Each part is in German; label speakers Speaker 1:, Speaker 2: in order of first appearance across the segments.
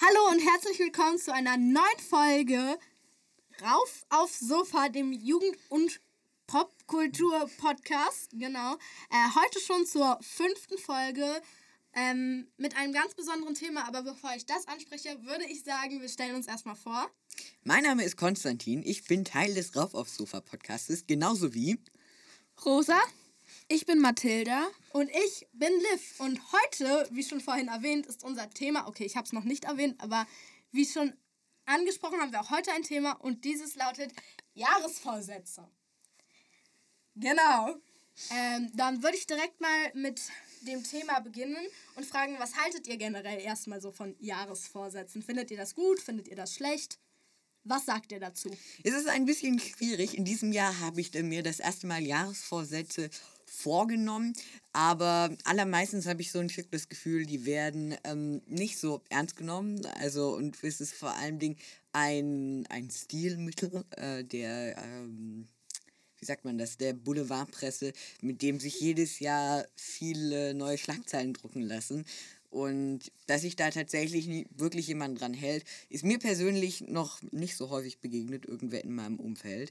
Speaker 1: Hallo und herzlich willkommen zu einer neuen Folge Rauf aufs Sofa, dem Jugend- und Popkultur-Podcast. Genau. Äh, heute schon zur fünften Folge ähm, mit einem ganz besonderen Thema. Aber bevor ich das anspreche, würde ich sagen, wir stellen uns erstmal vor.
Speaker 2: Mein Name ist Konstantin. Ich bin Teil des Rauf aufs Sofa Podcastes, genauso wie
Speaker 3: Rosa. Ich bin Mathilda.
Speaker 1: Und ich bin Liv. Und heute, wie schon vorhin erwähnt, ist unser Thema, okay, ich habe es noch nicht erwähnt, aber wie schon angesprochen, haben wir auch heute ein Thema und dieses lautet Jahresvorsätze. Genau. Ähm, dann würde ich direkt mal mit dem Thema beginnen und fragen, was haltet ihr generell erstmal so von Jahresvorsätzen? Findet ihr das gut? Findet ihr das schlecht? Was sagt ihr dazu?
Speaker 2: Es ist ein bisschen schwierig. In diesem Jahr habe ich mir das erste Mal Jahresvorsätze vorgenommen, aber allermeistens habe ich so ein Stück das Gefühl, die werden ähm, nicht so ernst genommen. Also und es ist vor Dingen ein, ein Stilmittel äh, der ähm, wie sagt man das, der Boulevardpresse, mit dem sich jedes Jahr viele neue Schlagzeilen drucken lassen. Und dass sich da tatsächlich nie, wirklich jemand dran hält, ist mir persönlich noch nicht so häufig begegnet, irgendwer in meinem Umfeld.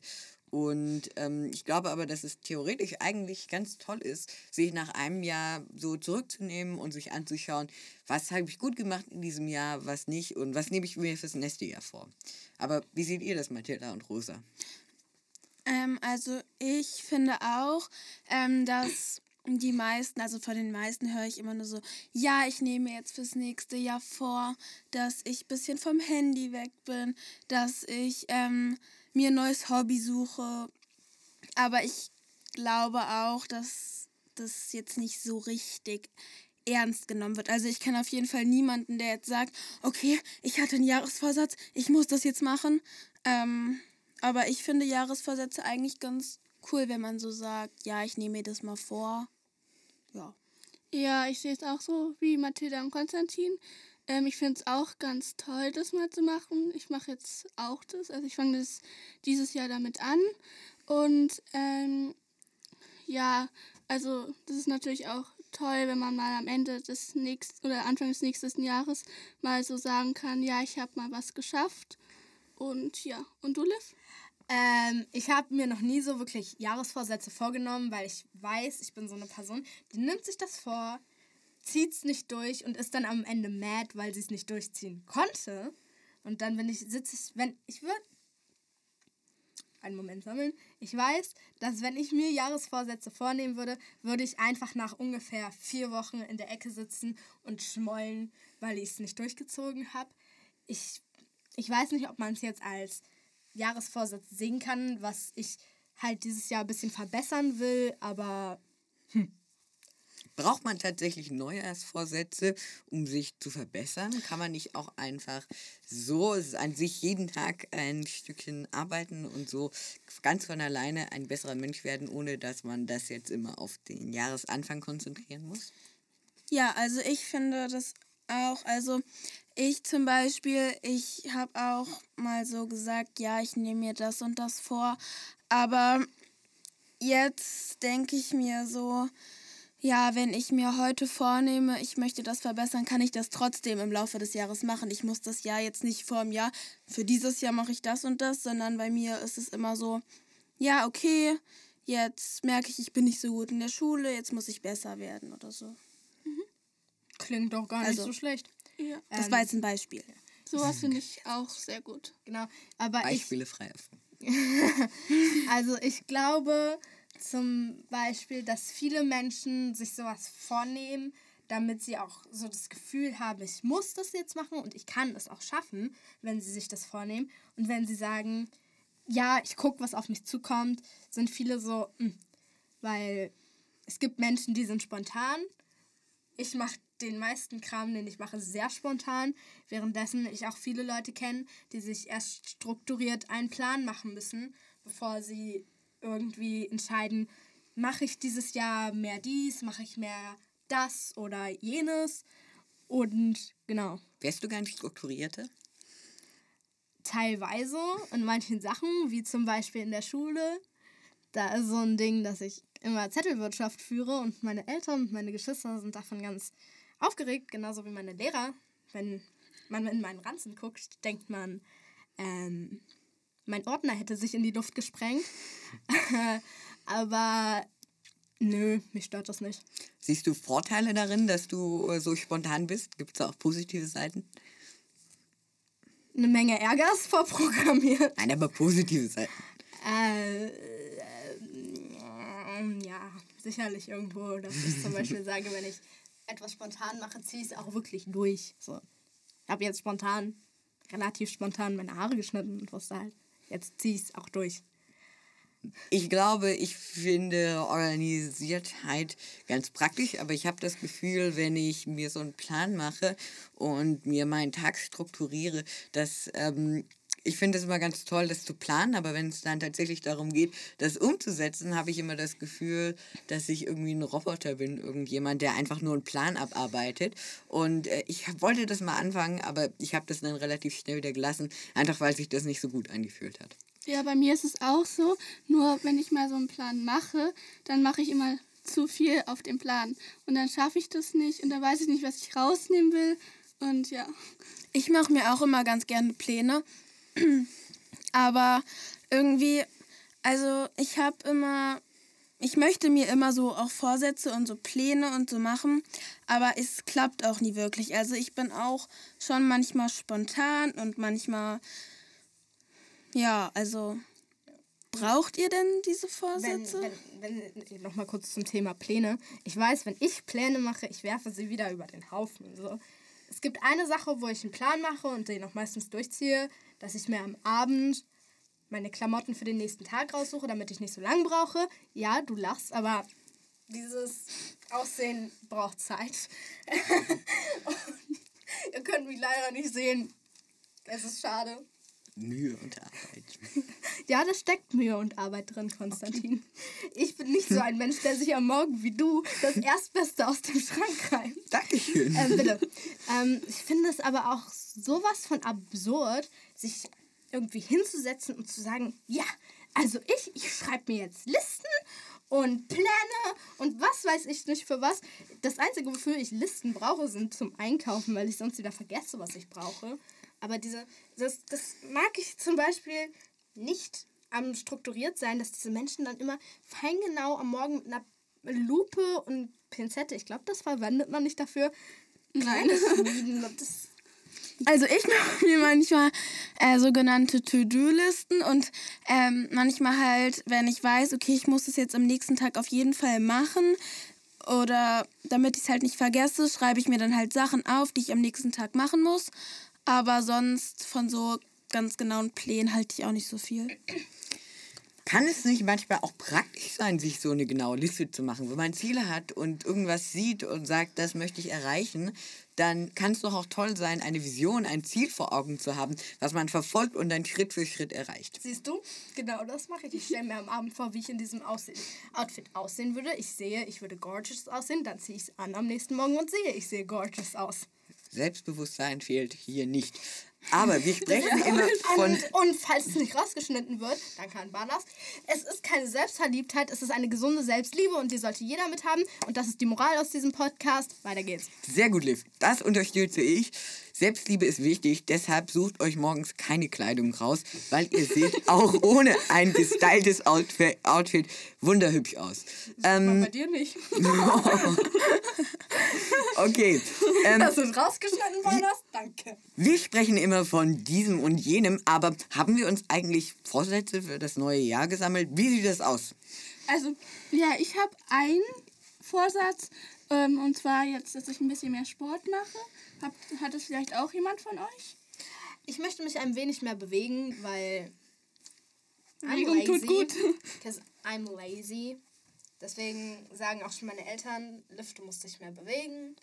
Speaker 2: Und ähm, ich glaube aber, dass es theoretisch eigentlich ganz toll ist, sich nach einem Jahr so zurückzunehmen und sich anzuschauen, was habe ich gut gemacht in diesem Jahr, was nicht und was nehme ich mir fürs nächste Jahr vor. Aber wie seht ihr das, Mathilda und Rosa?
Speaker 3: Ähm, also ich finde auch, ähm, dass die meisten, also von den meisten höre ich immer nur so, ja, ich nehme jetzt fürs nächste Jahr vor, dass ich ein bisschen vom Handy weg bin, dass ich ähm, mir ein neues Hobby suche. Aber ich glaube auch, dass das jetzt nicht so richtig ernst genommen wird. Also ich kenne auf jeden Fall niemanden, der jetzt sagt, okay, ich hatte einen Jahresvorsatz, ich muss das jetzt machen. Ähm, aber ich finde Jahresvorsätze eigentlich ganz cool, wenn man so sagt, ja, ich nehme mir das mal vor. Ja.
Speaker 4: Ja, ich sehe es auch so wie Mathilda und Konstantin. Ähm, ich finde es auch ganz toll, das mal zu machen. Ich mache jetzt auch das. Also ich fange das dieses Jahr damit an. Und ähm, ja, also das ist natürlich auch toll, wenn man mal am Ende des nächsten oder Anfang des nächsten Jahres mal so sagen kann, ja, ich habe mal was geschafft. Und ja, und du, Liv?
Speaker 1: Ähm, ich habe mir noch nie so wirklich Jahresvorsätze vorgenommen, weil ich weiß, ich bin so eine Person, die nimmt sich das vor, zieht es nicht durch und ist dann am Ende mad, weil sie es nicht durchziehen konnte. Und dann, wenn ich sitze, ich, wenn ich würde einen Moment sammeln. Ich weiß, dass wenn ich mir Jahresvorsätze vornehmen würde, würde ich einfach nach ungefähr vier Wochen in der Ecke sitzen und schmollen, weil ich es nicht durchgezogen habe. Ich, ich weiß nicht, ob man es jetzt als Jahresvorsatz sehen kann, was ich halt dieses Jahr ein bisschen verbessern will, aber hm.
Speaker 2: Braucht man tatsächlich Neujahrsvorsätze, um sich zu verbessern? Kann man nicht auch einfach so an sich jeden Tag ein Stückchen arbeiten und so ganz von alleine ein besserer Mensch werden, ohne dass man das jetzt immer auf den Jahresanfang konzentrieren muss?
Speaker 3: Ja, also ich finde das auch. Also ich zum Beispiel, ich habe auch mal so gesagt, ja, ich nehme mir das und das vor. Aber jetzt denke ich mir so, ja, wenn ich mir heute vornehme, ich möchte das verbessern, kann ich das trotzdem im Laufe des Jahres machen. Ich muss das Jahr jetzt nicht vor dem Jahr, für dieses Jahr mache ich das und das, sondern bei mir ist es immer so, ja, okay, jetzt merke ich, ich bin nicht so gut in der Schule, jetzt muss ich besser werden oder so.
Speaker 1: Mhm. Klingt doch gar nicht also, so schlecht.
Speaker 3: Ja. Das ähm, war jetzt ein Beispiel.
Speaker 4: Sowas finde ich auch sehr gut.
Speaker 1: Genau. Aber
Speaker 2: Beispiele ich, frei
Speaker 1: Also ich glaube zum Beispiel, dass viele Menschen sich sowas vornehmen, damit sie auch so das Gefühl haben, ich muss das jetzt machen und ich kann es auch schaffen, wenn sie sich das vornehmen. Und wenn sie sagen, ja, ich gucke, was auf mich zukommt, sind viele so, mh. Hm, weil es gibt Menschen, die sind spontan. Ich mache den meisten Kram, den ich mache, sehr spontan, währenddessen ich auch viele Leute kenne, die sich erst strukturiert einen Plan machen müssen, bevor sie irgendwie entscheiden, mache ich dieses Jahr mehr dies, mache ich mehr das oder jenes. Und genau.
Speaker 2: Wärst du gar nicht strukturierter?
Speaker 1: Teilweise in manchen Sachen, wie zum Beispiel in der Schule. Da ist so ein Ding, dass ich immer Zettelwirtschaft führe und meine Eltern und meine Geschwister sind davon ganz aufgeregt, genauso wie meine Lehrer, wenn man in meinen Ranzen guckt, denkt man, ähm, mein Ordner hätte sich in die Luft gesprengt. Aber nö, mich stört das nicht.
Speaker 2: Siehst du Vorteile darin, dass du äh, so spontan bist? Gibt es auch positive Seiten?
Speaker 1: Eine Menge Ärger ist vorprogrammiert.
Speaker 2: Nein, aber positive Seiten.
Speaker 1: Äh, äh, ja, sicherlich irgendwo, dass ich zum Beispiel sage, wenn ich etwas spontan mache, ziehe ich es auch wirklich durch. So. Ich habe jetzt spontan, relativ spontan meine Haare geschnitten und wusste halt, jetzt ziehe ich es auch durch.
Speaker 2: Ich glaube, ich finde Organisiertheit ganz praktisch, aber ich habe das Gefühl, wenn ich mir so einen Plan mache und mir meinen Tag strukturiere, dass ähm, ich finde es immer ganz toll, das zu planen, aber wenn es dann tatsächlich darum geht, das umzusetzen, habe ich immer das Gefühl, dass ich irgendwie ein Roboter bin, irgendjemand, der einfach nur einen Plan abarbeitet. Und äh, ich wollte das mal anfangen, aber ich habe das dann relativ schnell wieder gelassen, einfach weil sich das nicht so gut angefühlt hat.
Speaker 4: Ja, bei mir ist es auch so. Nur wenn ich mal so einen Plan mache, dann mache ich immer zu viel auf dem Plan. Und dann schaffe ich das nicht und dann weiß ich nicht, was ich rausnehmen will. Und ja.
Speaker 3: Ich mache mir auch immer ganz gerne Pläne. Aber irgendwie, also ich habe immer, ich möchte mir immer so auch Vorsätze und so Pläne und so machen, aber es klappt auch nie wirklich. Also ich bin auch schon manchmal spontan und manchmal, ja, also braucht ihr denn diese
Speaker 1: Wenn,
Speaker 3: Vorsätze?
Speaker 1: wenn, wenn, nochmal kurz zum Thema Pläne. Ich weiß, wenn ich Pläne mache, ich werfe sie wieder über den Haufen. So. Es gibt eine Sache, wo ich einen Plan mache und den auch meistens durchziehe, dass ich mir am Abend meine Klamotten für den nächsten Tag raussuche, damit ich nicht so lange brauche. Ja, du lachst, aber dieses Aussehen braucht Zeit. ihr könnt mich leider nicht sehen. Es ist schade.
Speaker 2: Mühe und Arbeit.
Speaker 1: Ja, da steckt Mühe und Arbeit drin, Konstantin. Ich bin nicht so ein Mensch, der sich am Morgen wie du das Erstbeste aus dem Schrank reimt.
Speaker 2: Dankeschön.
Speaker 1: Ähm, bitte. Ähm, ich finde es aber auch sowas von absurd, sich irgendwie hinzusetzen und zu sagen, ja, also ich, ich schreibe mir jetzt Listen und Pläne und was weiß ich nicht für was. Das Einzige, wofür ich Listen brauche, sind zum Einkaufen, weil ich sonst wieder vergesse, was ich brauche. Aber diese, das, das mag ich zum Beispiel nicht am strukturiert sein, dass diese Menschen dann immer feingenau am Morgen mit einer Lupe und Pinzette, ich glaube, das verwendet man nicht dafür,
Speaker 4: Nein.
Speaker 1: das,
Speaker 3: Also ich mache mir manchmal äh, sogenannte To-Do-Listen und ähm, manchmal halt, wenn ich weiß, okay, ich muss es jetzt am nächsten Tag auf jeden Fall machen oder damit ich es halt nicht vergesse, schreibe ich mir dann halt Sachen auf, die ich am nächsten Tag machen muss. Aber sonst von so ganz genauen Plänen halte ich auch nicht so viel.
Speaker 2: Kann es nicht manchmal auch praktisch sein, sich so eine genaue Liste zu machen? Wenn man Ziele hat und irgendwas sieht und sagt, das möchte ich erreichen, dann kann es doch auch toll sein, eine Vision, ein Ziel vor Augen zu haben, was man verfolgt und dann Schritt für Schritt erreicht.
Speaker 1: siehst du? Genau das mache ich. Ich stelle mir am Abend vor, wie ich in diesem Aussehen, Outfit aussehen würde. Ich sehe, ich würde gorgeous aussehen, dann ziehe ich es an am nächsten Morgen und sehe, ich sehe gorgeous aus.
Speaker 2: Selbstbewusstsein fehlt hier nicht. Aber wir sprechen immer von...
Speaker 1: Und, falls es nicht rausgeschnitten wird, dann kann Banas. Es ist keine Selbstverliebtheit, es ist eine gesunde Selbstliebe und die sollte jeder mithaben. Und das ist die Moral aus diesem Podcast. Weiter geht's.
Speaker 2: Sehr gut, Liv. Das unterstütze ich. Selbstliebe ist wichtig, deshalb sucht euch morgens keine Kleidung raus, weil ihr seht auch ohne ein gestyltes Outfit, Outfit wunderhübsch aus. Ähm,
Speaker 1: Bei dir nicht.
Speaker 2: okay. Ähm,
Speaker 1: du es rausgeschnitten hast? Danke.
Speaker 2: wir sprechen immer von diesem und jenem, aber haben wir uns eigentlich Vorsätze für das neue Jahr gesammelt? Wie sieht das aus?
Speaker 4: Also, ja, ich habe einen Vorsatz. Ähm, und zwar jetzt, dass ich ein bisschen mehr Sport mache. Hab, hat das vielleicht auch jemand von euch?
Speaker 1: Ich möchte mich ein wenig mehr bewegen, weil. I'm
Speaker 4: Bewegung tut gut.
Speaker 1: Because I'm lazy. Deswegen sagen auch schon meine Eltern, du musst dich mehr bewegen.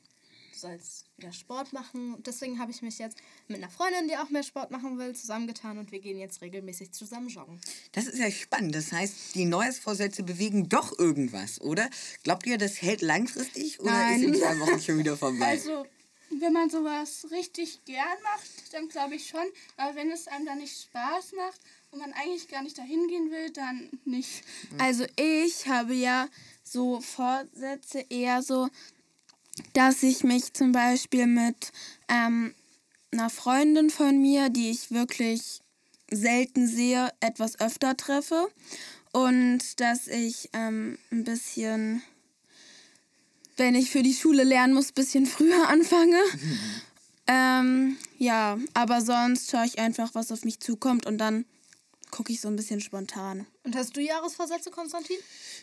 Speaker 1: Du sollst wieder Sport machen. Deswegen habe ich mich jetzt mit einer Freundin, die auch mehr Sport machen will, zusammengetan und wir gehen jetzt regelmäßig zusammen joggen.
Speaker 2: Das ist ja spannend. Das heißt, die Neujahrsvorsätze bewegen doch irgendwas, oder? Glaubt ihr, das hält langfristig oder
Speaker 1: Nein.
Speaker 2: ist in zwei Wochen schon wieder vorbei?
Speaker 4: Also, wenn man sowas richtig gern macht, dann glaube ich schon. Aber wenn es einem dann nicht Spaß macht und man eigentlich gar nicht dahin gehen will, dann nicht.
Speaker 3: Also ich habe ja so Vorsätze eher so, dass ich mich zum Beispiel mit ähm, einer Freundin von mir, die ich wirklich selten sehe, etwas öfter treffe. Und dass ich ähm, ein bisschen, wenn ich für die Schule lernen muss, ein bisschen früher anfange. ähm, ja, aber sonst schaue ich einfach, was auf mich zukommt und dann gucke ich so ein bisschen spontan.
Speaker 1: Und hast du Jahresvorsätze, Konstantin?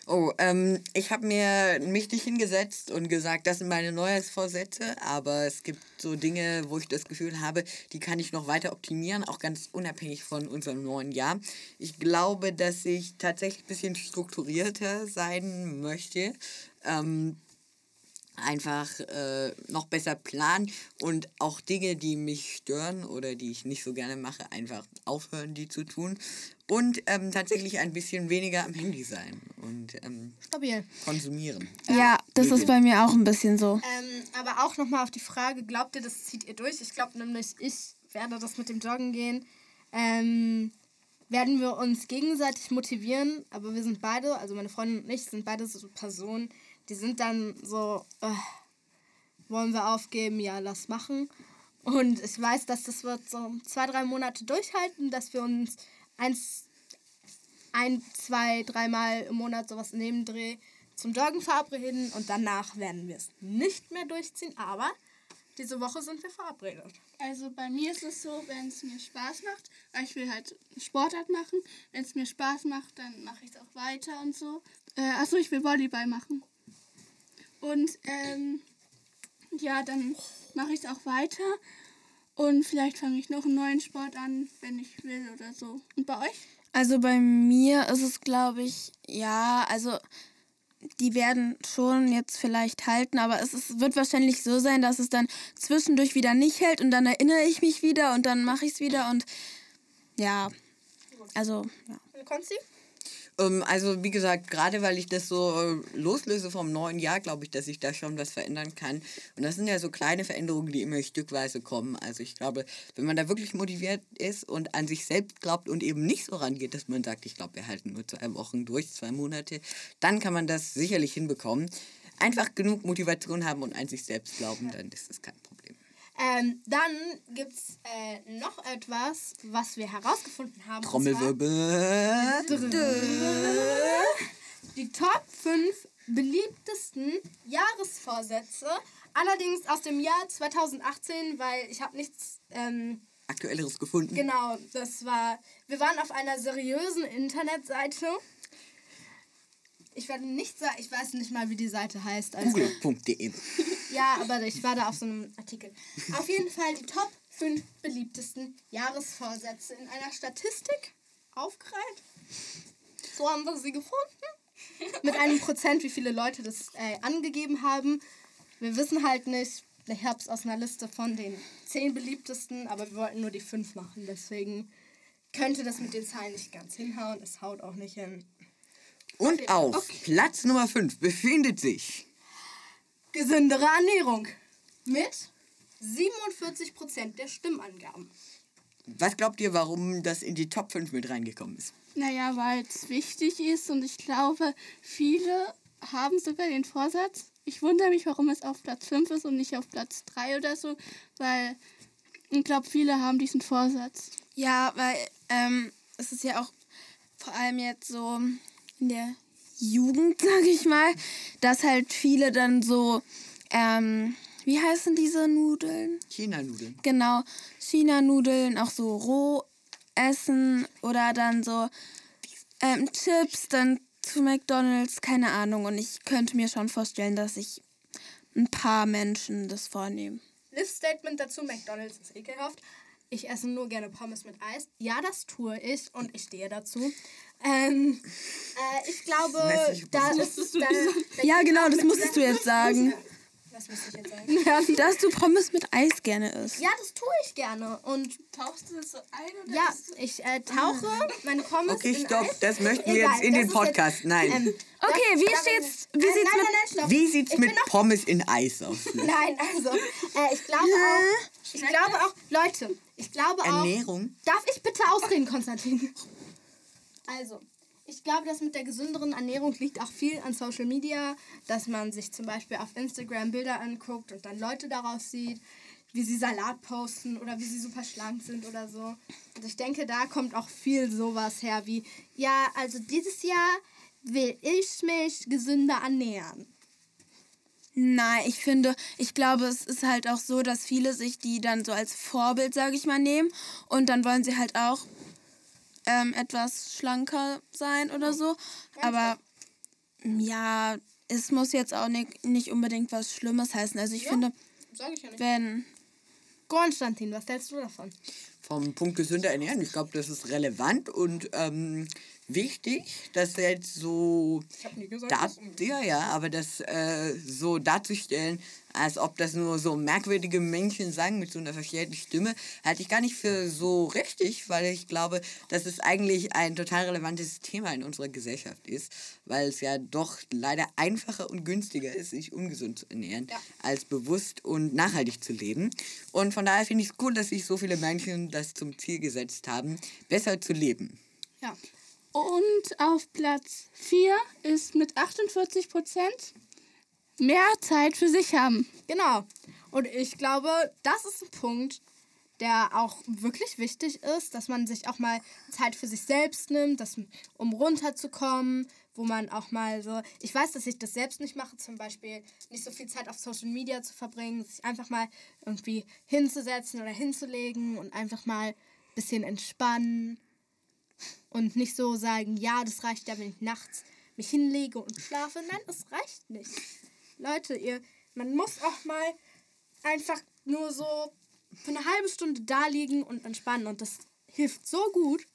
Speaker 2: Oh, ähm, ich habe mir mich nicht hingesetzt und gesagt, das sind meine Neujahrsvorsätze, aber es gibt so Dinge, wo ich das Gefühl habe, die kann ich noch weiter optimieren, auch ganz unabhängig von unserem neuen Jahr. Ich glaube, dass ich tatsächlich ein bisschen strukturierter sein möchte. Ähm, einfach äh, noch besser planen und auch Dinge, die mich stören oder die ich nicht so gerne mache, einfach aufhören, die zu tun. Und ähm, tatsächlich ein bisschen weniger am Handy sein und ähm,
Speaker 1: Stabil.
Speaker 2: konsumieren.
Speaker 3: Ja, das ist bei mir auch ein bisschen so.
Speaker 1: Ähm, aber auch nochmal auf die Frage, glaubt ihr, das zieht ihr durch? Ich glaube nämlich, ich werde das mit dem Joggen gehen. Ähm, werden wir uns gegenseitig motivieren, aber wir sind beide, also meine Freundin und ich, sind beide so Personen, die sind dann so, äh, wollen wir aufgeben? Ja, lass machen. Und ich weiß, dass das wird so zwei, drei Monate durchhalten, dass wir uns eins, ein, zwei, dreimal im Monat sowas neben Dreh zum Joggen verabreden und danach werden wir es nicht mehr durchziehen, aber diese Woche sind wir verabredet.
Speaker 4: Also bei mir ist es so, wenn es mir Spaß macht, weil ich will halt Sportart machen. Wenn es mir Spaß macht, dann mache ich es auch weiter und so. Äh, achso, ich will Volleyball machen. Und ähm, ja, dann mache ich es auch weiter. Und vielleicht fange ich noch einen neuen Sport an, wenn ich will oder so. Und bei euch?
Speaker 3: Also bei mir ist es, glaube ich, ja, also die werden schon jetzt vielleicht halten, aber es ist, wird wahrscheinlich so sein, dass es dann zwischendurch wieder nicht hält und dann erinnere ich mich wieder und dann mache ich es wieder und ja, also ja.
Speaker 1: Konzi?
Speaker 2: Ähm, also wie gesagt, gerade weil ich das so äh, loslöse vom neuen Jahr, glaube ich, dass ich da schon was verändern kann. Und das sind ja so kleine Veränderungen, die immer stückweise kommen. Also ich glaube, wenn man da wirklich motiviert ist und an sich selbst glaubt und eben nicht so rangeht, dass man sagt, ich glaube, wir halten nur zwei Wochen durch, zwei Monate, dann kann man das sicherlich hinbekommen. Einfach genug Motivation haben und an sich selbst glauben, dann ist das kein.
Speaker 1: Ähm, dann gibt es äh, noch etwas, was wir herausgefunden haben.
Speaker 2: Trommelwirbel.
Speaker 1: Die Top 5 beliebtesten Jahresvorsätze. Allerdings aus dem Jahr 2018, weil ich habe nichts... Ähm,
Speaker 2: Aktuelleres gefunden.
Speaker 1: Genau, das war. Wir waren auf einer seriösen Internetseite. Ich werde nicht sagen, ich weiß nicht mal, wie die Seite heißt. Also,
Speaker 2: Google.de.
Speaker 1: ja, aber ich war da auf so einem Artikel. Auf jeden Fall die Top 5 beliebtesten Jahresvorsätze in einer Statistik aufgereiht. So haben wir sie gefunden. Mit einem Prozent, wie viele Leute das äh, angegeben haben. Wir wissen halt nicht. Ich habe es aus einer Liste von den 10 beliebtesten, aber wir wollten nur die 5 machen. Deswegen könnte das mit den Zahlen nicht ganz hinhauen. Es haut auch nicht hin.
Speaker 2: Und auf Platz Nummer 5 befindet sich
Speaker 1: Gesündere Ernährung. Mit 47% der Stimmangaben.
Speaker 2: Was glaubt ihr, warum das in die Top 5 mit reingekommen ist?
Speaker 4: Naja, weil es wichtig ist und ich glaube, viele haben sogar den Vorsatz. Ich wundere mich, warum es auf Platz 5 ist und nicht auf Platz 3 oder so, weil ich glaube, viele haben diesen Vorsatz.
Speaker 3: Ja, weil ähm, es ist ja auch vor allem jetzt so in der Jugend, sage ich mal, dass halt viele dann so, ähm, wie heißen diese Nudeln?
Speaker 2: China-Nudeln.
Speaker 3: Genau, China-Nudeln auch so roh essen oder dann so ähm, Chips, dann zu McDonalds, keine Ahnung. Und ich könnte mir schon vorstellen, dass sich ein paar Menschen das vornehmen.
Speaker 1: Live-Statement dazu: McDonalds ist ekelhaft. Ich esse nur gerne Pommes mit Eis. Ja, das tue ich und ich stehe dazu. Ähm, äh, ich glaube,
Speaker 2: weiß nicht,
Speaker 1: da ist. Da, da
Speaker 3: Ja, genau, das musstest du jetzt sagen.
Speaker 1: Was müsste ich jetzt sagen?
Speaker 3: Dass du Pommes mit Eis gerne isst.
Speaker 1: Ja, das tue ich gerne. Und
Speaker 4: Tauchst du das so ein oder
Speaker 1: ja, ich äh, tauche meine Pommes
Speaker 2: Okay,
Speaker 1: in
Speaker 2: stopp,
Speaker 1: Eis.
Speaker 2: das möchten wir
Speaker 1: Egal,
Speaker 2: jetzt in den Podcast.
Speaker 1: Jetzt,
Speaker 2: Nein.
Speaker 1: ähm,
Speaker 3: Okay,
Speaker 1: das-
Speaker 3: wie steht's- wie
Speaker 1: äh,
Speaker 3: sieht's
Speaker 1: nein,
Speaker 3: mit-
Speaker 1: nein, nein.
Speaker 2: Wie sieht's
Speaker 1: Ich
Speaker 2: mit Pommes in Eis aus?
Speaker 1: Nein, also, äh, ich glaube auch, ich glaube auch, Leute, ich glaube auch,
Speaker 2: Ernährung?
Speaker 1: darf ich bitte ausreden, Konstantin? Also, ich glaube, das mit der gesünderen Ernährung liegt auch viel an Social Media, dass man sich zum Beispiel auf Instagram Bilder anguckt und dann Leute daraus sieht. wie sie Salat posten oder wie sie super schlank sind oder so. Und ich denke, da kommt auch viel sowas her wie, ja, also dieses Jahr will ich mich gesünder ernähren.
Speaker 3: Nein, ich finde, ich glaube, es ist halt auch so, dass viele sich die dann so als Vorbild, sage ich mal, nehmen und dann wollen sie halt auch ähm, etwas schlanker sein oder so. Aber ja, es muss jetzt auch nicht, nicht unbedingt was Schlimmes heißen. Also ich finde,
Speaker 1: Sag ich ja nicht.
Speaker 3: wenn
Speaker 1: Konstantin, was hältst du davon?
Speaker 2: Vom Punkt gesünder ernähren, ich glaube, das ist relevant und ähm, wichtig, dass jetzt so
Speaker 1: Ich habe nie gesagt,
Speaker 2: da,
Speaker 1: dass es
Speaker 2: ja, ja, aber das äh, so darzustellen, als ob das nur so merkwürdige Menschen sagen mit so einer verstellten Stimme, halte ich gar nicht für so richtig, weil ich glaube, dass es eigentlich ein total relevantes Thema in unserer Gesellschaft ist, weil es ja doch leider einfacher und günstiger ist, sich ungesund zu ernähren,
Speaker 1: Ja.
Speaker 2: als bewusst und nachhaltig zu leben. Und von daher finde ich es cool, dass sich so viele Menschen das zum Ziel gesetzt haben, besser zu leben.
Speaker 1: Ja.
Speaker 4: Und auf Platz 4 ist mit 48 Prozent mehr Zeit für sich haben.
Speaker 1: Genau. Und ich glaube, das ist ein Punkt, der auch wirklich wichtig ist, dass man sich auch mal Zeit für sich selbst nimmt, dass, um runterzukommen, wo man auch mal so, ich weiß, dass ich das selbst nicht mache, zum Beispiel nicht so viel Zeit auf Social Media zu verbringen, sich einfach mal irgendwie hinzusetzen oder hinzulegen und einfach mal ein bisschen entspannen und nicht so sagen, ja, das reicht ja, wenn ich nachts mich hinlege und schlafe. Nein, es reicht nicht. Leute, ihr, man muss auch mal einfach nur so für eine halbe Stunde da liegen und entspannen und das hilft so gut.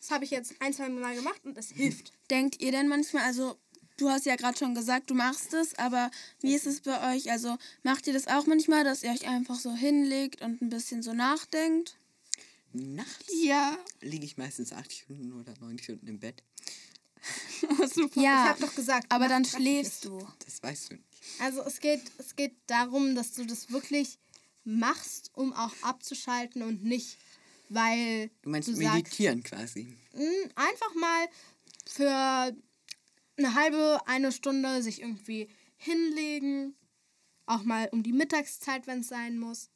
Speaker 1: Das habe ich jetzt ein, zwei Mal gemacht und das hilft.
Speaker 3: denkt ihr denn manchmal, also du hast ja gerade schon gesagt, du machst es, aber wie ist es bei euch? Also macht ihr das auch manchmal, dass ihr euch einfach so hinlegt und ein bisschen so nachdenkt?
Speaker 2: Nachts
Speaker 4: Ja,
Speaker 2: liege ich meistens acht Stunden oder neun Stunden im Bett.
Speaker 4: super.
Speaker 3: Ja,
Speaker 1: Ich habe doch gesagt.
Speaker 3: aber dann schläfst du.
Speaker 2: Das weißt du nicht.
Speaker 1: Also es geht, es geht darum, dass du das wirklich machst, um auch abzuschalten und nicht, weil
Speaker 2: Du meinst
Speaker 1: du sagst,
Speaker 2: meditieren quasi.
Speaker 1: Mm, einfach mal für eine halbe, eine Stunde sich irgendwie hinlegen. Auch mal um die Mittagszeit, wenn es sein muss.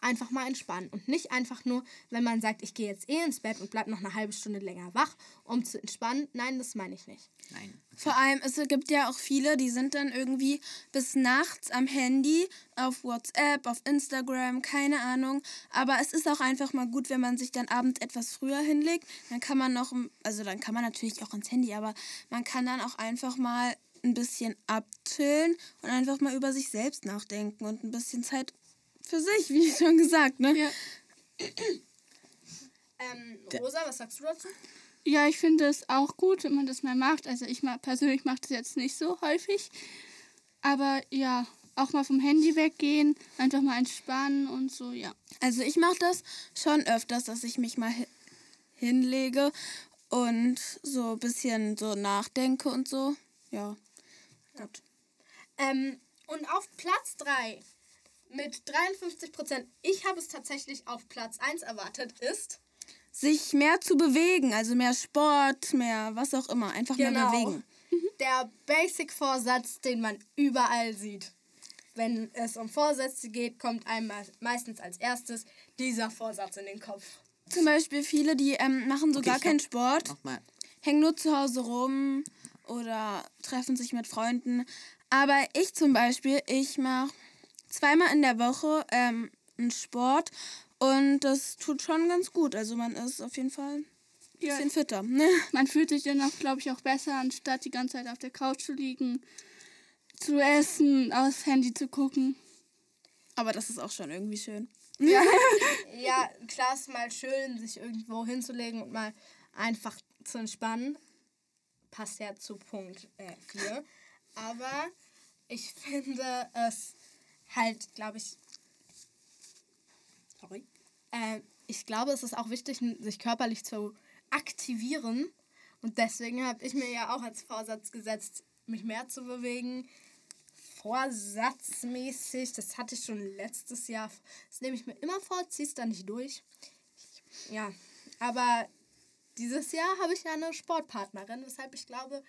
Speaker 1: Einfach mal entspannen. Und nicht einfach nur, wenn man sagt, ich gehe jetzt eh ins Bett und bleib noch eine halbe Stunde länger wach, um zu entspannen. Nein, das meine ich nicht.
Speaker 2: Nein.
Speaker 3: Vor allem, es gibt ja auch viele, die sind dann irgendwie bis nachts am Handy, auf WhatsApp, auf Instagram, keine Ahnung. Aber es ist auch einfach mal gut, wenn man sich dann abends etwas früher hinlegt. Dann kann man noch, also dann kann man natürlich auch ins Handy, aber man kann dann auch einfach mal ein bisschen abchillen und einfach mal über sich selbst nachdenken und ein bisschen Zeit für sich, wie schon gesagt, ne?
Speaker 4: Ja.
Speaker 1: Ähm, Rosa, was sagst du dazu?
Speaker 4: Ja, ich finde es auch gut, wenn man das mal macht. Also ich ma- persönlich mache das jetzt nicht so häufig. Aber ja, auch mal vom Handy weggehen, einfach mal entspannen und so, ja.
Speaker 3: Also ich mache das schon öfters, dass ich mich mal hi hinlege und so ein bisschen so nachdenke und so. Ja. Gut.
Speaker 1: Ähm, und auf Platz 3 mit 53 Prozent, ich habe es tatsächlich auf Platz 1 erwartet, ist
Speaker 3: Sich mehr zu bewegen, also mehr Sport, mehr was auch immer. Einfach mehr
Speaker 1: Genau.
Speaker 3: bewegen.
Speaker 1: der Basic-Vorsatz, den man überall sieht. Wenn es um Vorsätze geht, kommt einem me- meistens als erstes dieser Vorsatz in den Kopf.
Speaker 3: Zum Beispiel viele, die ähm, machen so
Speaker 2: Okay,
Speaker 3: gar keinen Sport, hängen nur zu Hause rum oder treffen sich mit Freunden. Aber ich zum Beispiel, ich mache zweimal in der Woche ähm, einen Sport und das tut schon ganz gut. Also man ist auf jeden Fall ein
Speaker 4: Ja.
Speaker 3: bisschen fitter. Ne?
Speaker 4: Man fühlt sich dann auch, glaube ich, auch besser, anstatt die ganze Zeit auf der Couch zu liegen, zu essen, aufs Handy zu gucken.
Speaker 3: Aber das ist auch schon irgendwie schön.
Speaker 1: Ja, klar ist mal schön, sich irgendwo hinzulegen und mal einfach zu entspannen. Passt ja zu Punkt 4. Aber ich finde es halt, glaube ich. Sorry. Äh, ich glaube, es ist auch wichtig, sich körperlich zu aktivieren. Und deswegen habe ich mir ja auch als Vorsatz gesetzt, mich mehr zu bewegen. Vorsatzmäßig, das hatte ich schon letztes Jahr. Das nehme ich mir immer vor, ziehe es dann nicht durch. Ja, aber dieses Jahr habe ich ja eine Sportpartnerin, weshalb ich glaube,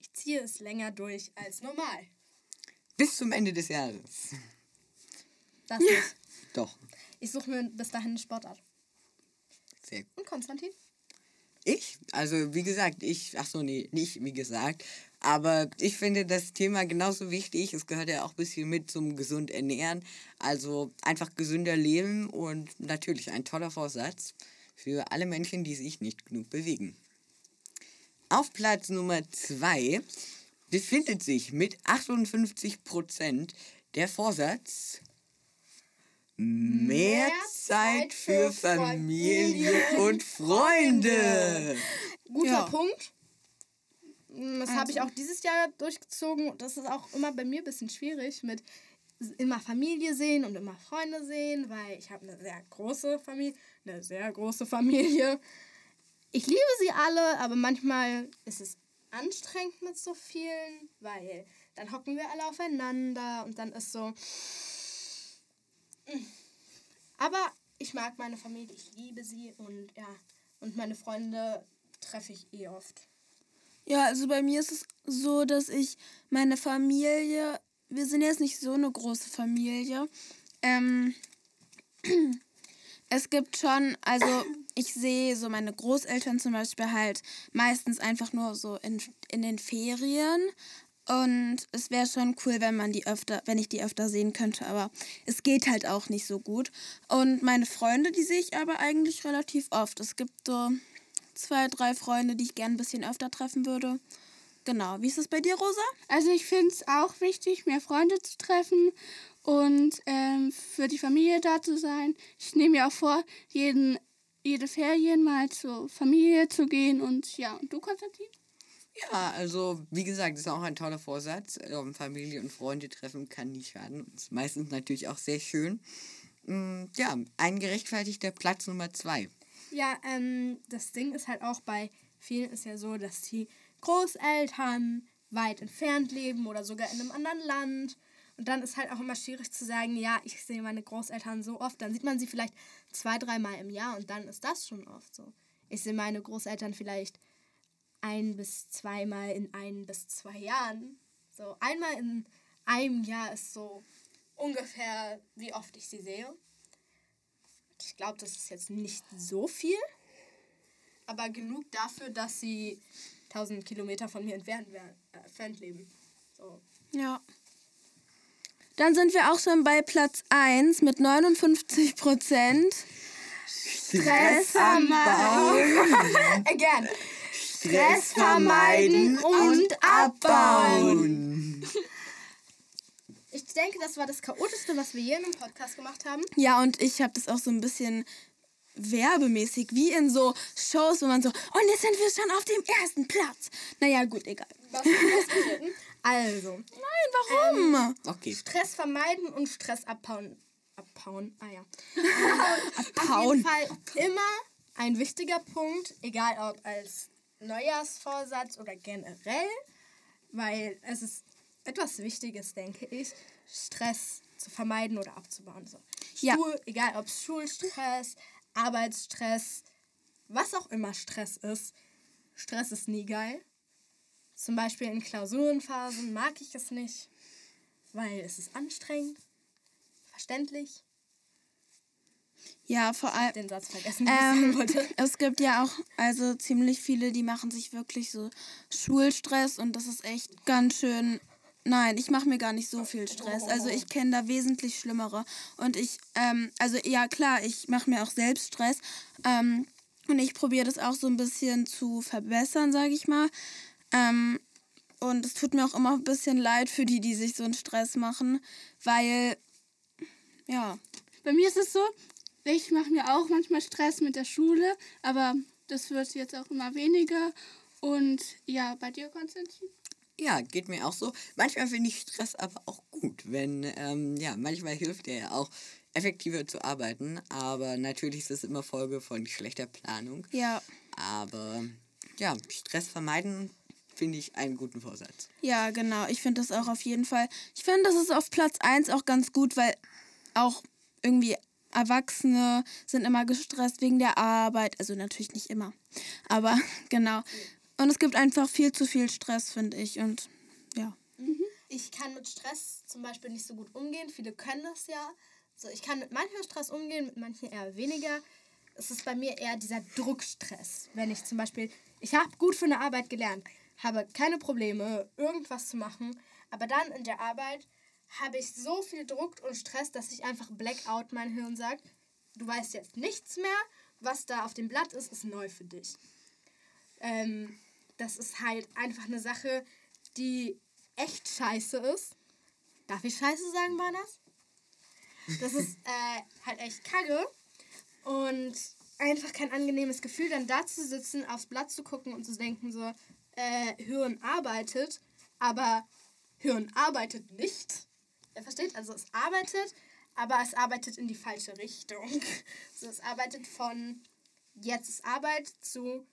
Speaker 1: ich ziehe es länger durch als normal.
Speaker 2: Bis zum Ende des Jahres.
Speaker 1: Das nicht.
Speaker 2: Doch,
Speaker 1: Ich suche mir bis dahin eine Sportart.
Speaker 2: sehr gut.
Speaker 1: Und Konstantin?
Speaker 2: Ich? Also, wie gesagt, ich, ach so, nee, nicht wie gesagt. Aber ich finde das Thema genauso wichtig. Es gehört ja auch ein bisschen mit zum gesund ernähren. Also einfach gesünder leben und natürlich ein toller Vorsatz für alle Menschen, die sich nicht genug bewegen. Auf Platz Nummer 2 befindet sich mit 58% der Vorsatz mehr Zeit für Familie und Freunde.
Speaker 1: Guter
Speaker 3: Ja.
Speaker 1: Punkt. Mm, Das habe ich auch dieses Jahr durchgezogen. Das ist auch immer bei mir ein bisschen schwierig mit immer Familie sehen und immer Freunde sehen, weil ich habe eine sehr große Familie, eine sehr große Familie. Ich liebe sie alle, aber manchmal ist es anstrengend mit so vielen, weil dann hocken wir alle aufeinander und dann ist so. Aber ich mag meine Familie, ich liebe sie und ja, und meine Freunde treffe ich eh oft.
Speaker 3: Ja, also bei mir ist es so, dass ich meine Familie, wir sind jetzt nicht so eine große Familie. Ähm, es gibt schon, also ich sehe so meine Großeltern zum Beispiel halt meistens einfach nur so in, in den Ferien. Und es wäre schon cool, wenn man die öfter, wenn ich die öfter sehen könnte, aber es geht halt auch nicht so gut. Und meine Freunde, die sehe ich aber eigentlich relativ oft. Es gibt so zwei, drei Freunde, die ich gern ein bisschen öfter treffen würde. Genau. Wie ist es bei dir, Rosa?
Speaker 4: Also ich finde es auch wichtig, mehr Freunde zu treffen und ähm, für die Familie da zu sein. Ich nehme mir auch vor, jeden, jede Ferien mal zur Familie zu gehen und ja, und du, Konstantin?
Speaker 2: Ja, also wie gesagt, ist auch ein toller Vorsatz. Ähm, Familie und Freunde treffen kann nie schaden. Ist meistens natürlich auch sehr schön. Mm, Ja, ein gerechtfertigter Platz Nummer zwei.
Speaker 1: Ja, ähm, das Ding ist halt auch bei vielen ist ja so, dass die Großeltern weit entfernt leben oder sogar in einem anderen Land. Und dann ist halt auch immer schwierig zu sagen, ja, ich sehe meine Großeltern so oft. Dann sieht man sie vielleicht zwei, dreimal im Jahr und dann ist das schon oft so. Ich sehe meine Großeltern vielleicht ein bis zweimal in ein bis zwei Jahren. So einmal in einem Jahr ist so ungefähr, wie oft ich sie sehe. Ich glaube, das ist jetzt nicht so viel, aber genug dafür, dass sie 1000 Kilometer von mir entfernt, äh, entfernt leben. So.
Speaker 3: Ja. Dann sind wir auch schon bei Platz 1 mit 59 Prozent.
Speaker 2: Stress abbauen.
Speaker 1: Again.
Speaker 2: Stress vermeiden und abbauen.
Speaker 1: Ich denke, das war das Chaotischste, was wir je in einem Podcast gemacht haben.
Speaker 3: Ja, und ich habe das auch so ein bisschen werbemäßig, wie in so Shows, wo man so, und jetzt sind wir schon auf dem ersten Platz. Naja, gut, egal.
Speaker 1: Was rausgeschnitten. Also,
Speaker 3: Nein, warum?
Speaker 2: Okay.
Speaker 1: Stress vermeiden und Stress abbauen. Abbauen, ah ja. Auf
Speaker 3: Abhauen.
Speaker 1: jeden Fall immer ein wichtiger Punkt, egal ob als Neujahrsvorsatz oder generell, weil es ist etwas Wichtiges, denke ich, Stress zu vermeiden oder abzubauen. So.
Speaker 3: Ja.
Speaker 1: Schul, egal ob Schulstress, Arbeitsstress, was auch immer Stress ist. Stress ist nie geil. Zum Beispiel in Klausurenphasen mag ich es nicht, weil es ist anstrengend, verständlich.
Speaker 3: Ja, vor allem.
Speaker 1: Den Satz vergessen,
Speaker 3: Ähm, es gibt ja auch also ziemlich viele, die machen sich wirklich so Schulstress und das ist echt ganz schön. Nein, ich mache mir gar nicht so viel Stress. Also ich kenne da wesentlich schlimmere. Und ich, ähm, also ja klar, ich mache mir auch selbst Stress. Ähm, und ich probiere das auch so ein bisschen zu verbessern, sage ich mal. Ähm, und es tut mir auch immer ein bisschen leid für die, die sich so einen Stress machen, weil, ja,
Speaker 4: Bei mir ist es so, ich mache mir auch manchmal Stress mit der Schule, aber das wird jetzt auch immer weniger. Und ja, bei dir, Konstantin?
Speaker 2: Ja, geht mir auch so. Manchmal finde ich Stress aber auch gut, wenn, ähm, ja, manchmal hilft er ja auch, effektiver zu arbeiten. Aber natürlich ist es immer Folge von schlechter Planung.
Speaker 3: ja,
Speaker 2: Aber ja, Stress vermeiden finde ich einen guten Vorsatz.
Speaker 3: Ja, genau. Ich finde das auch auf jeden Fall. Ich finde, das ist auf Platz 1 auch ganz gut, weil auch irgendwie Erwachsene sind immer gestresst wegen der Arbeit. Also natürlich nicht immer. Aber genau. Und es gibt einfach viel zu viel Stress, finde ich. Und ja.
Speaker 1: Ich kann mit Stress zum Beispiel nicht so gut umgehen. Viele können das ja. So, ich kann mit manchen Stress umgehen, mit manchen eher weniger. Es ist bei mir eher dieser Druckstress. Wenn ich zum Beispiel, ich habe gut für eine Arbeit gelernt, habe keine Probleme, irgendwas zu machen, aber dann in der Arbeit habe ich so viel Druck und Stress, dass ich einfach Blackout mein Hirn sagt, du weißt jetzt nichts mehr, was da auf dem Blatt ist, ist neu für dich. Ähm, das ist halt einfach eine Sache, die echt scheiße ist. Darf ich scheiße sagen, Banas? Das ist äh, halt echt kacke. Und einfach kein angenehmes Gefühl, dann da zu sitzen, aufs Blatt zu gucken und zu denken, so, äh, Hirn arbeitet, aber Hirn arbeitet nicht. Er versteht? Also es arbeitet, aber es arbeitet in die falsche Richtung. So, es arbeitet von jetzt ist Arbeit zu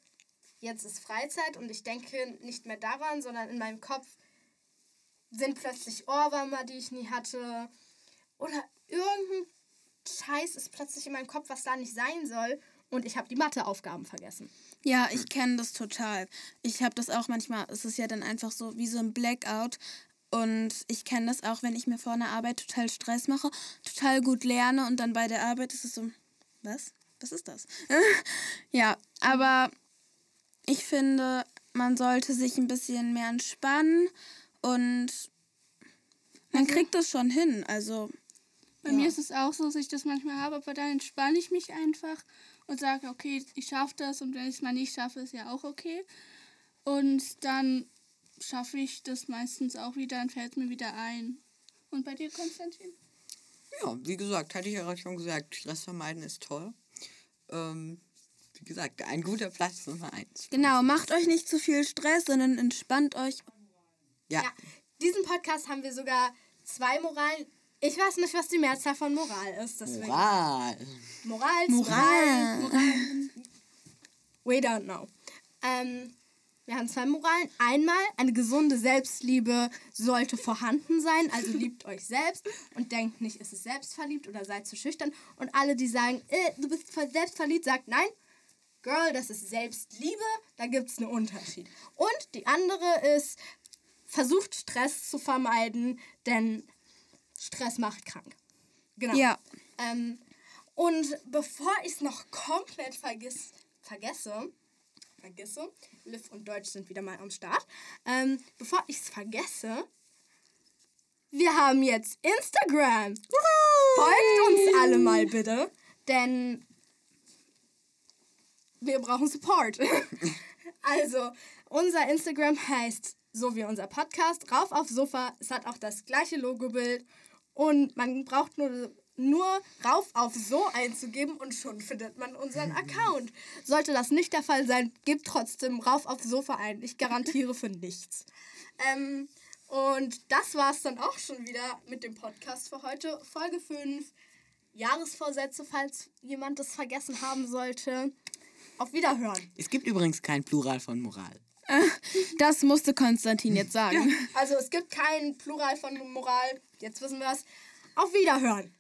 Speaker 1: jetzt ist Freizeit und ich denke nicht mehr daran, sondern in meinem Kopf sind plötzlich Ohrwürmer, die ich nie hatte. Oder irgendein Scheiß ist plötzlich in meinem Kopf, was da nicht sein soll. Und ich habe die Matheaufgaben vergessen.
Speaker 3: Ja, ich kenne das total. Ich habe das auch manchmal, es ist ja dann einfach so wie so ein Blackout. Und ich kenne das auch, wenn ich mir vor einer Arbeit total Stress mache, total gut lerne und dann bei der Arbeit ist es so, was? Was ist das? ja, aber ich finde, man sollte sich ein bisschen mehr entspannen und man kriegt das schon hin. Also
Speaker 4: Bei
Speaker 3: Ja.
Speaker 4: mir ist es auch so, dass ich das manchmal habe, aber dann entspanne ich mich einfach und sage, okay, ich schaffe das und wenn ich es mal nicht schaffe, ist ja auch okay. Und dann schaffe ich das meistens auch wieder, dann fällt mir wieder ein. Und bei dir, Konstantin?
Speaker 2: Ja, wie gesagt, hatte ich ja gerade schon gesagt, Stress vermeiden ist toll. Ähm, wie gesagt, ein guter Platz Nummer eins.
Speaker 3: genau, macht euch nicht zu viel Stress, sondern entspannt euch.
Speaker 2: Ja,
Speaker 1: Ja, diesen Podcast haben wir sogar zwei Moralen. Ich weiß nicht, was die Mehrzahl von Moral ist. Deswegen.
Speaker 2: Moral.
Speaker 1: Moral.
Speaker 3: Moral.
Speaker 1: Moral. We don't know. Ähm, wir haben zwei Moralen. Einmal, eine gesunde Selbstliebe sollte vorhanden sein. Also liebt euch selbst und denkt nicht, es ist selbstverliebt oder seid zu schüchtern. Und alle, die sagen, äh, du bist selbstverliebt, sagt nein. Girl, das ist Selbstliebe, da gibt es einen Unterschied. Und die andere ist, versucht Stress zu vermeiden, denn Stress macht krank. Genau.
Speaker 3: Ja.
Speaker 1: Ähm, und bevor ich es noch komplett vergiss, vergesse, vergesse, Liv und Deutsch sind wieder mal am Start, ähm, bevor ich es vergesse, wir haben jetzt Instagram. Folgt uns alle mal bitte, denn wir brauchen Support. also, unser Instagram heißt so wie unser Podcast, rauf auf Sofa. Es hat auch das gleiche Logobild und man braucht nur, nur rauf auf so einzugeben und schon findet man unseren Account. Sollte das nicht der Fall sein, gebt trotzdem rauf auf Sofa ein. Ich garantiere für nichts. Ähm, und das war es dann auch schon wieder mit dem Podcast für heute. Folge 5. Jahresvorsätze, falls jemand das vergessen haben sollte. Auf Wiederhören.
Speaker 2: Es gibt übrigens kein Plural von Moral.
Speaker 3: Das musste Konstantin jetzt sagen.
Speaker 1: Also es gibt kein Plural von Moral. Jetzt wissen wir es. Auf Wiederhören.